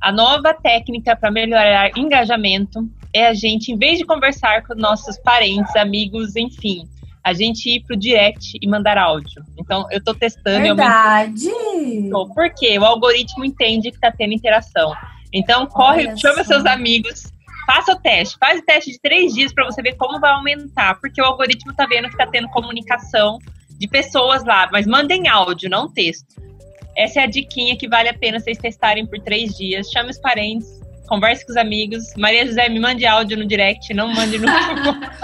A nova técnica para melhorar engajamento é a gente, em vez de conversar com nossos parentes, amigos, enfim, a gente ir pro direct e mandar áudio. Então, eu tô testando Verdade. aumentando. Por quê? O algoritmo entende que tá tendo interação. Então, corre, Olha chama só. seus amigos, faça o teste. Faz o teste de três dias para você ver como vai aumentar. Porque o algoritmo tá vendo que tá tendo comunicação de pessoas lá. Mas mandem áudio, não texto. Essa é a diquinha que vale a pena vocês testarem por três dias. Chame os parentes, converse com os amigos. Maria José, me mande áudio no direct, não mande no.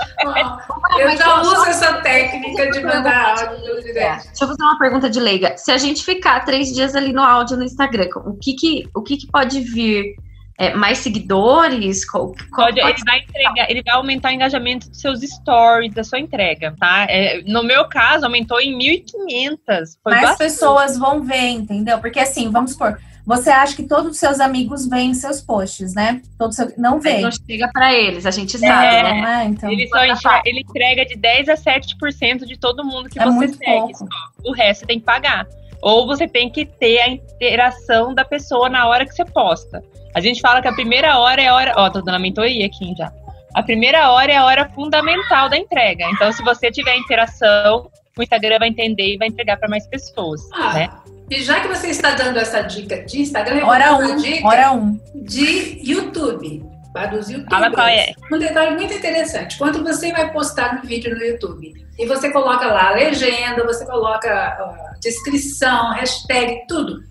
Eu já uso essa técnica de mandar áudio no direct. Deixa eu fazer uma pergunta de leiga. Se a gente ficar três dias ali no áudio no Instagram, o que que, o que, que pode vir? É, mais seguidores? Qual, qual Pode, ele vai entregar, ele vai aumentar o engajamento dos seus stories, da sua entrega, tá? É, no meu caso, aumentou em 1.500. Foi Mais bastante. pessoas vão ver, entendeu? Porque assim, vamos supor, você acha que todos os seus amigos veem seus posts, né? Todos seu... não vê. não chega pra eles, a gente sabe, É. né? É? Então, Ele só enxerga- ele entrega de 10 a 7% de todo mundo que É você muito segue. só. O resto tem que pagar. ou você tem que ter a interação da pessoa na hora que você posta. A gente fala que a primeira hora é a hora. Ó, tô dando a mentoria aqui já. A primeira hora é a hora fundamental da entrega. Então, se você tiver interação, o Instagram vai entender e vai entregar para mais pessoas, Ah, né? E já que você está dando essa dica de Instagram, eu vou Hora um, dica hora um. de YouTube. Para os youtubers. Fala qual é. Um detalhe muito interessante. Quando você vai postar um vídeo no YouTube e você coloca lá a legenda, você coloca a descrição, hashtag, tudo.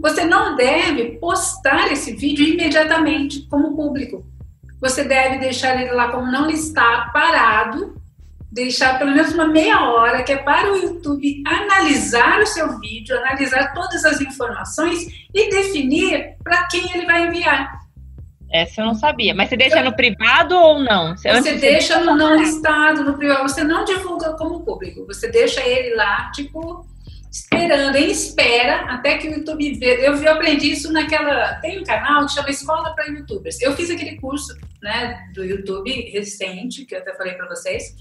Você não deve postar esse vídeo imediatamente como público. Você deve deixar ele lá como não está parado, deixar pelo menos uma meia hora, que é para o YouTube analisar o seu vídeo, analisar todas as informações e definir para quem ele vai enviar. Essa eu não sabia. Mas você deixa no privado ou não? Você Antes deixa no não listado, no privado, você não divulga como público, você deixa ele lá, tipo, esperando, em espera, até que o YouTube vê. Eu, eu aprendi isso naquela. Tem um canal que chama Escola para Youtubers. Eu fiz aquele curso, né, do YouTube recente, que eu até falei para vocês,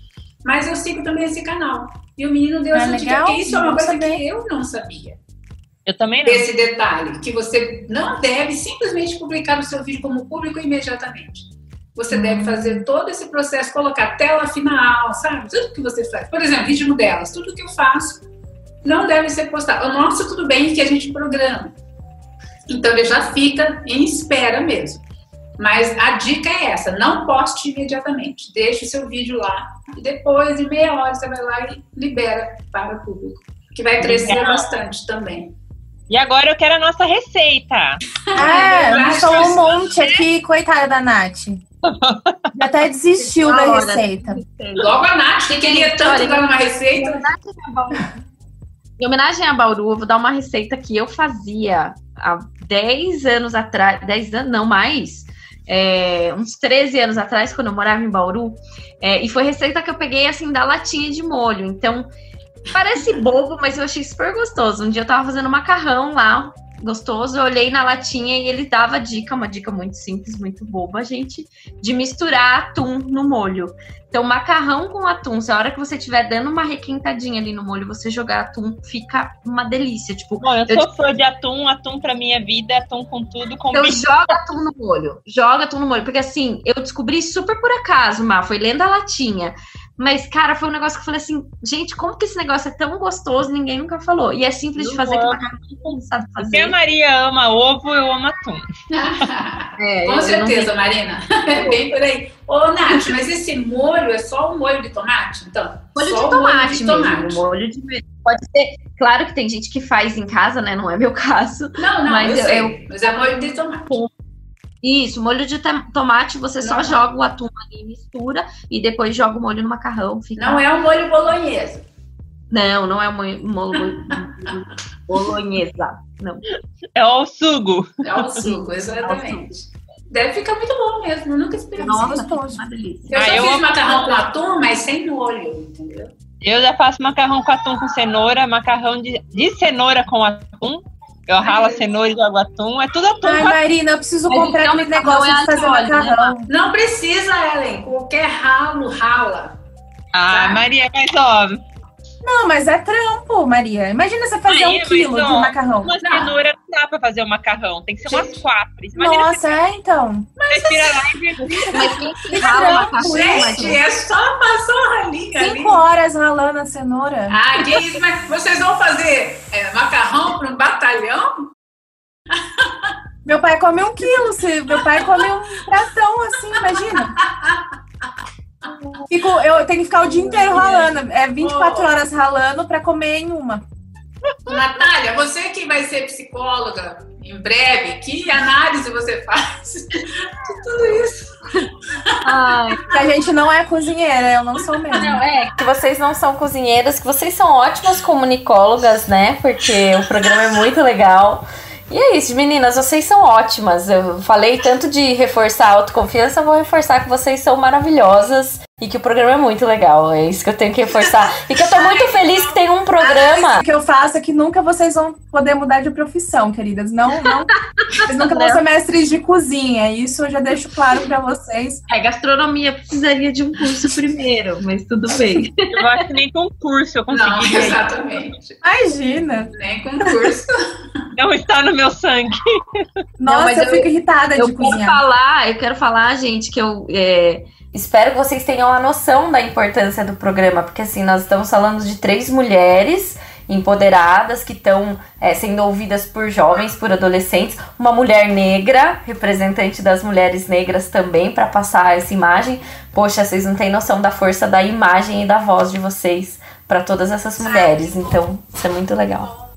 mas eu sigo também esse canal. E o menino deu Ah, essa dica, legal, porque isso é uma coisa saber. que eu não sabia Eu também não. desse detalhe, que você não deve simplesmente publicar o seu vídeo como público imediatamente. Você Hum. deve fazer todo esse processo, colocar tela final, sabe? Tudo que você faz. Por exemplo, vídeo delas, tudo que eu faço não deve ser postado. O nosso tudo bem que a gente programa. Então ele já fica em espera mesmo. Mas a dica é essa, não poste imediatamente. Deixe o seu vídeo lá e depois, em meia hora, você vai lá e libera para o público. Que vai crescer Legal. bastante também. E agora eu quero a nossa receita. Ah, me falou um monte aqui, coitada da Nath. Até desistiu da Olha, receita. Logo a Nath, que queria tanto Olha, dar uma receita. Em homenagem a Bauru, eu vou dar uma receita que eu fazia há 10 anos atrás, 10 anos, não mais, é, uns 13 anos atrás, quando eu morava em Bauru, é, e foi receita que eu peguei assim da latinha de molho. Então, parece bobo, mas eu achei super gostoso. Um dia eu tava fazendo macarrão lá, gostoso, eu olhei na latinha e ele dava dica, uma dica muito simples, muito boba, gente, de misturar atum no molho. Então, macarrão com atum, se a hora que você estiver dando uma requentadinha ali no molho, você jogar atum, fica uma delícia. Tipo, Bom, eu Eu sou fã de atum, atum pra minha vida, atum com tudo, com então joga atum no molho. Joga atum no molho. Porque assim, eu descobri super por acaso, Má, foi lendo a latinha. Mas, cara, foi um negócio que eu falei assim, gente, como que esse negócio é tão gostoso, ninguém nunca falou. E é simples de Eu fazer, que amo. macarrão todo mundo sabe Se a fazer. Maria ama ovo, eu amo atum. É, Com não certeza, Marina. É bem por aí. Ô, Nath, mas esse molho é só o molho de tomate? Então, Molho só de o tomate, molho de mesmo. tomate. Molho de Pode ser. Claro que tem gente que faz em casa, né? Não é meu caso. Não, não, Mas eu eu- sei. Mas é molho de tomate. Isso, molho de tomate, você só Não. joga o atum ali, mistura e depois joga o molho no macarrão. Fica... Não é o molho bolonhesa. Não, não é o molho, molho bolonhesa. Não. É o sugo. É o suco, exatamente. Deve ficar muito bom mesmo. Eu nunca experimentei. Nossa, gostoso. uma delícia. Eu Ah, só eu fiz macarrão com atum, mas sem molho, entendeu? Eu já faço macarrão com atum com cenoura, macarrão de, de cenoura com atum. Eu ralo a cenoura e jogo atum. É tudo atum Ai. Marina, eu preciso Mas comprar então aquele negócio é de fazer alho, né, macarrão. Não precisa, Ellen. Qualquer ralo rala. Ah. Maria, mas ó, Não, mas é trampo, Maria. Imagina você fazer Aí, um mas, quilo de ó, macarrão. uma Não. cenoura não dá pra fazer o macarrão. Tem que ser umas quatro. Imagina Nossa, é então. você tira lá e vê. Mas quem que rala macarrão, Gente, é só passar uma ralinha ali. Cinco horas ralando a cenoura. Ah, que isso, mas vocês vão fazer é, macarrão para um batalhão? Meu pai come um quilo, se meu pai come um pratão assim, imagina. Fico, eu tenho que ficar o dia inteiro ralando. É 24 Oh. horas ralando pra comer em uma. Natália, você que vai ser psicóloga em breve, que análise você faz de tudo isso? Ai, Que a gente não é cozinheira, eu não sou mesmo. Não, é que vocês não são cozinheiras, que vocês são ótimas comunicólogas, né? Porque o programa é muito legal. E é isso, meninas, vocês são ótimas. Eu falei tanto de reforçar a autoconfiança, vou reforçar que vocês são maravilhosas. E que o programa é muito legal, é isso que eu tenho que reforçar. E que eu tô muito feliz que tem um programa. O que eu faço é que nunca vocês vão poder mudar de profissão, queridas. Não, não. Vocês nunca vão ser mestres de cozinha. Isso eu já deixo claro pra vocês. É, gastronomia precisaria de um curso primeiro, mas tudo bem. Eu acho que nem concurso eu Não, conseguiria. exatamente. Imagina. Nem concurso. Não está no meu sangue. Nossa, mas eu, eu- fico irritada Eu de quero cozinhar. falar, eu quero falar, gente, que eu. é, Espero que vocês tenham a noção da importância do programa, porque assim, nós estamos falando de três mulheres empoderadas que estão é, sendo ouvidas por jovens, por adolescentes, uma mulher negra, representante das mulheres negras também, para passar essa imagem. Poxa, vocês não têm noção da força da imagem e da voz de vocês para todas essas mulheres, então isso é muito legal.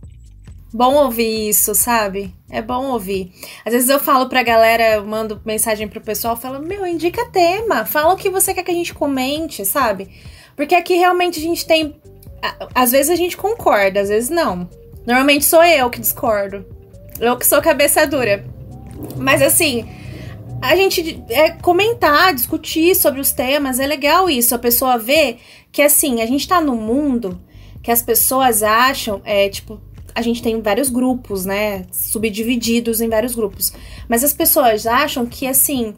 Bom ouvir isso, sabe? É bom ouvir. Às vezes eu falo pra galera, eu mando mensagem pro pessoal, falo, meu, indica tema, fala o que você quer que a gente comente, sabe? Porque aqui realmente a gente tem. Às vezes a gente concorda, às vezes não. Normalmente sou eu que discordo. Eu que sou cabeça dura. Mas assim, a gente é, comentar, discutir sobre os temas, é legal isso. A pessoa vê que assim, a gente tá num mundo que as pessoas acham, é tipo, a gente tem vários grupos, né? Subdivididos em vários grupos. Mas as pessoas acham que, assim,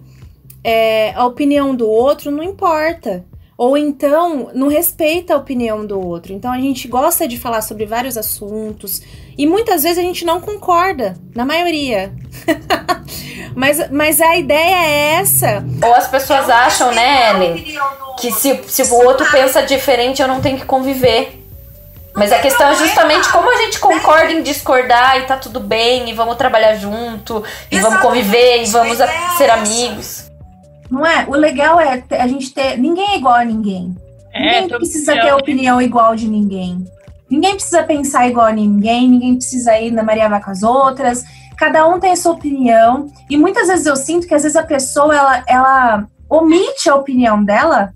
é, a opinião do outro não importa. Ou então, não respeita a opinião do outro. Então, a gente gosta de falar sobre vários assuntos. E muitas vezes a gente não concorda, na maioria. mas, mas a ideia é essa. Ou as pessoas acham, né, Ellen, que se, se o outro pensa diferente, eu não tenho que conviver. Mas a questão é justamente como a gente concorda em discordar e tá tudo bem, e vamos trabalhar junto, e vamos conviver, e vamos a- ser amigos. Não é? O legal é a gente ter. Ninguém é igual a ninguém. ninguém É, todo precisa ter é- opinião igual de ninguém. Ninguém precisa pensar igual a ninguém, ninguém precisa ir na Maria vai com as outras. Cada um tem a sua opinião. E muitas vezes eu sinto que às vezes a pessoa ela, ela omite a opinião dela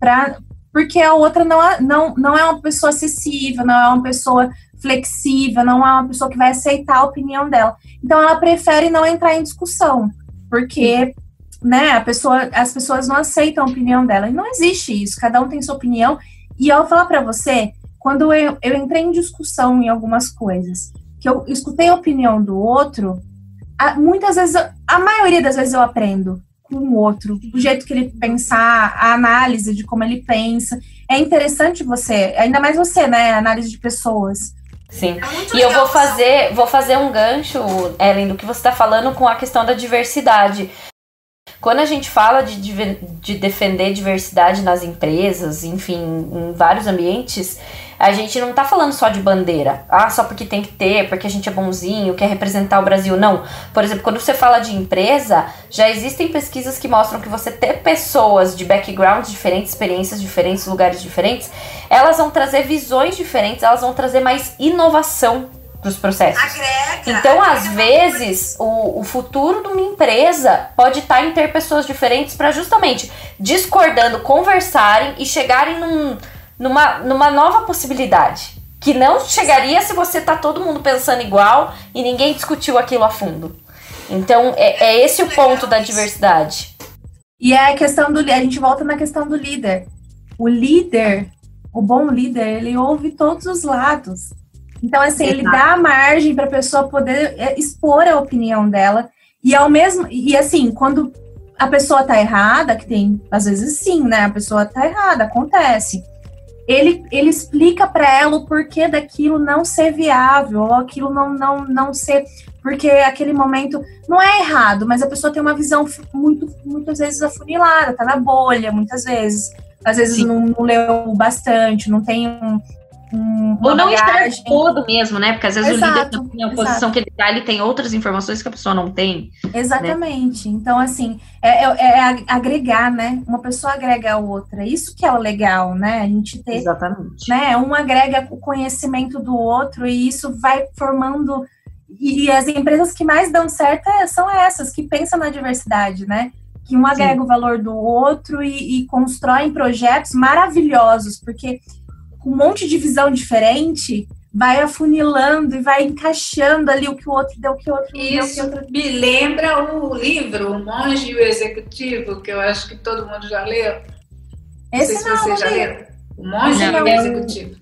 pra, porque a outra não é, não, não é uma pessoa acessível, não é uma pessoa flexível, não é uma pessoa que vai aceitar a opinião dela. Então ela prefere não entrar em discussão, porque né, a pessoa, as pessoas não aceitam a opinião dela. E não existe isso, cada um tem sua opinião. E eu vou falar pra você, quando eu, eu entrei em discussão em algumas coisas, que eu escutei a opinião do outro, a- muitas vezes, a maioria das vezes eu aprendo com o outro, o jeito que ele pensar, a análise de como ele pensa. É interessante você, ainda mais você, né, análise de pessoas. Sim. É E eu vou fazer, vou fazer um gancho, Ellen, do que você está falando com a questão da diversidade. Quando a gente fala de, de defender diversidade nas empresas, enfim, em vários ambientes, a gente não tá falando só de bandeira. Ah, só porque tem que ter, porque a gente é bonzinho, quer representar o Brasil. Não. Por exemplo, quando você fala de empresa, já existem pesquisas que mostram que você ter pessoas de backgrounds diferentes, experiências diferentes, lugares diferentes, elas vão trazer visões diferentes, elas vão trazer mais inovação para os processos. Agrega. Então, agrega às vezes, o, o futuro de uma empresa pode estar em ter pessoas diferentes para justamente discordando, conversarem e chegarem num- numa, numa nova possibilidade. Que não chegaria se você tá todo mundo pensando igual e ninguém discutiu aquilo a fundo. Então, é, é esse o ponto da diversidade. E é a questão do. A gente volta na questão do líder. O líder, o bom líder, ele ouve todos os lados. Então, assim, ele dá margem para a pessoa poder é, expor a opinião dela. E ao mesmo. E assim, quando a pessoa tá errada, que tem, às vezes sim, né? A pessoa tá errada, acontece. Ele, ele explica para ela o porquê daquilo não ser viável, ou aquilo não, não, não ser. Porque aquele momento não é errado, mas a pessoa tem uma visão muito, muitas vezes afunilada, tá na bolha, muitas vezes. Às vezes Sim. não, não leu bastante, não tem um. Um Ou não bagagem. todo mesmo, né? Porque às vezes o líder Exato, também, a exato. posição que ele tá, ele tem outras informações que a pessoa não tem. Exatamente. Então, assim, é, é- é ag- agregar, né? Uma pessoa agrega a outra. Isso que é o legal, né? A gente ter Exatamente. né? Um agrega o conhecimento do outro e isso vai formando. E, e as empresas que mais dão certo é- são essas que pensam na diversidade, né? Que um agrega o valor do outro e, e constroem projetos maravilhosos, porque com um monte de visão diferente vai afunilando e vai encaixando ali o que o outro deu, o que o outro não deu, o que o Isso outro me lembra o livro O Monge e o Executivo, que eu acho que todo mundo já leu. Não Esse sei se não, você não já leu. O Monge Não, é um- Executivo.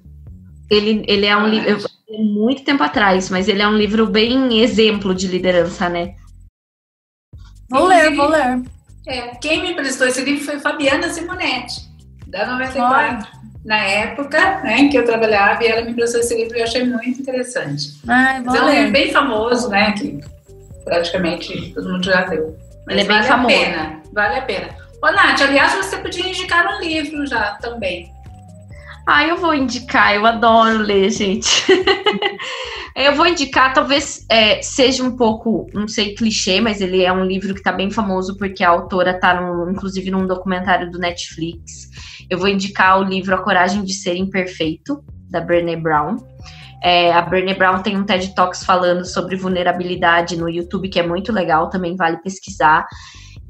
Ele, ele é um livro. eu- é Muito tempo atrás, mas ele é um livro bem exemplo de liderança, né? Vou ler, vou ler. É, quem me emprestou esse livro foi Fabiana Simonetti, da 94. Na época né, em que eu trabalhava, e ela me emprestou esse livro e eu achei muito interessante. Ai, Mas é bem famoso, né? Que praticamente todo mundo já leu. Mas Ele é bem vale famoso. a pena, vale a pena. Ô, Nath, aliás, você podia indicar um livro já também. Ah, eu vou indicar, eu adoro ler, gente. eu vou indicar, talvez é, seja um pouco, não sei, clichê, mas ele é um livro que tá bem famoso porque a autora tá, no, inclusive, num documentário do Netflix. Eu vou indicar o livro A Coragem de Ser Imperfeito, da Brené Brown. É, a Brené Brown tem um TED Talks falando sobre vulnerabilidade no YouTube, que é muito legal, também vale pesquisar.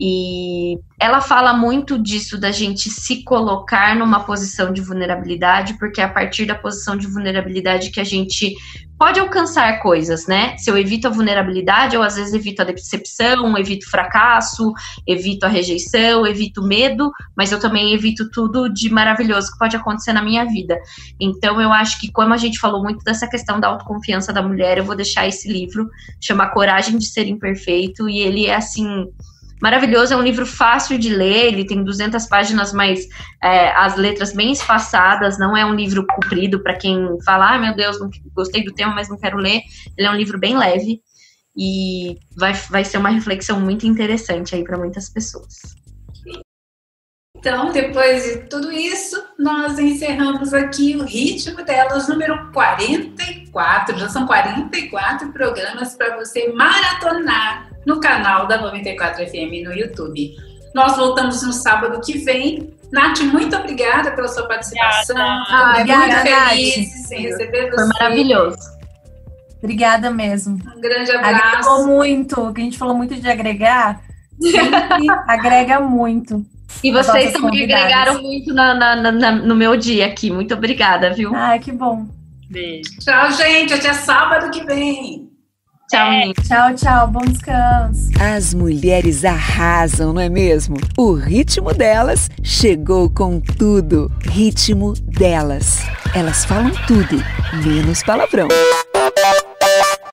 E ela fala muito disso da gente se colocar numa posição de vulnerabilidade, porque é a partir da posição de vulnerabilidade que a gente pode alcançar coisas, né? Se eu evito a vulnerabilidade, eu às vezes evito a decepção, evito o fracasso, evito a rejeição, evito o medo, mas eu também evito tudo de maravilhoso que pode acontecer na minha vida. Então eu acho que como a gente falou muito dessa questão da autoconfiança da mulher, eu vou deixar esse livro, chama Coragem de Ser Imperfeito, e ele é assim maravilhoso, é um livro fácil de ler, ele tem 200 páginas, mas é, as letras bem espaçadas, não é um livro comprido para quem fala, ah, meu Deus, não gostei do tema, mas não quero ler. Ele é um livro bem leve e vai, vai ser uma reflexão muito interessante aí para muitas pessoas. Então, depois de tudo isso, nós encerramos aqui o ritmo delas número 44. Já são 44 programas para você maratonar no canal da 94 FM no YouTube. Nós voltamos no sábado que vem. Nath, muito obrigada pela sua participação. Ah, obrigada, muito Nath. feliz em receber você. Foi maravilhoso. Obrigada mesmo. Um grande Agregou abraço. muito, que a gente falou muito de agregar. Sempre agrega muito. E vocês também convidadas. agregaram muito na- na- na- no meu dia aqui. Muito obrigada, viu? Ai, que bom. Beijo. Tchau, gente. Até sábado que vem. Tchau, meninas. Tchau, tchau. Bom descanso. As mulheres arrasam, não é mesmo? O ritmo delas chegou com tudo. Ritmo delas. Elas falam tudo, menos palavrão.